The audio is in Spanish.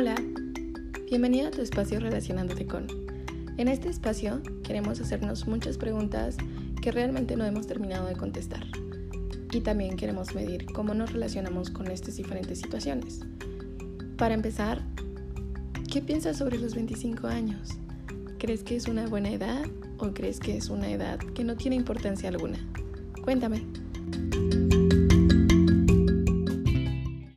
Hola, bienvenido a tu espacio Relacionándote con. En este espacio queremos hacernos muchas preguntas que realmente no hemos terminado de contestar. Y también queremos medir cómo nos relacionamos con estas diferentes situaciones. Para empezar, ¿qué piensas sobre los 25 años? ¿Crees que es una buena edad o crees que es una edad que no tiene importancia alguna? Cuéntame.